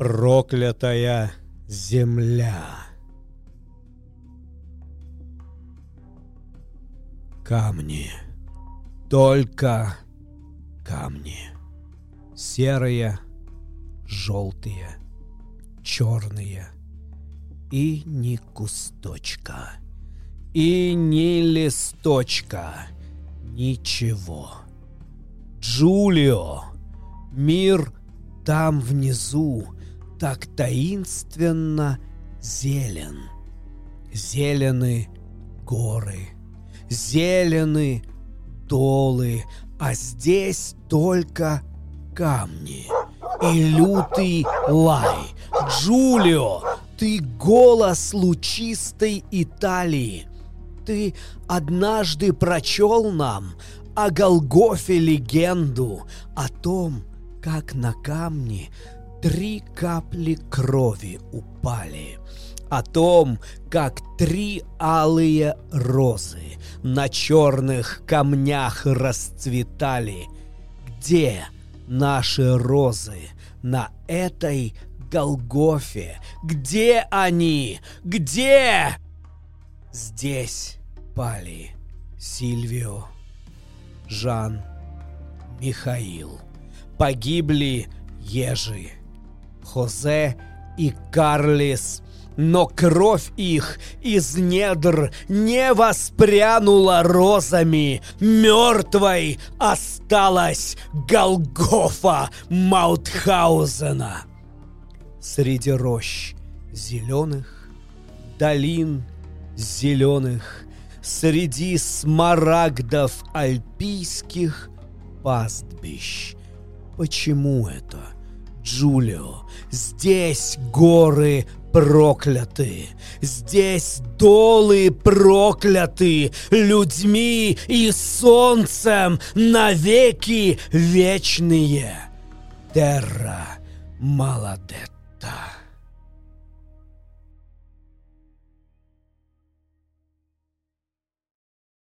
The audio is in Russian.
проклятая земля. Камни. Только камни. Серые, желтые, черные. И ни кусточка. И ни листочка. Ничего. Джулио. Мир там внизу так таинственно зелен. Зелены горы, зелены долы, а здесь только камни и лютый лай. Джулио, ты голос лучистой Италии. Ты однажды прочел нам о Голгофе легенду, о том, как на камне три капли крови упали, о том, как три алые розы на черных камнях расцветали. Где наши розы на этой Голгофе? Где они? Где? Здесь пали Сильвио, Жан, Михаил. Погибли ежи, Хозе и Карлис – но кровь их из недр не воспрянула розами. Мертвой осталась Голгофа Маутхаузена. Среди рощ зеленых, долин зеленых, Среди смарагдов альпийских пастбищ. Почему это, Джулио? Здесь горы прокляты. Здесь долы прокляты людьми и солнцем навеки вечные. Терра Маладетта.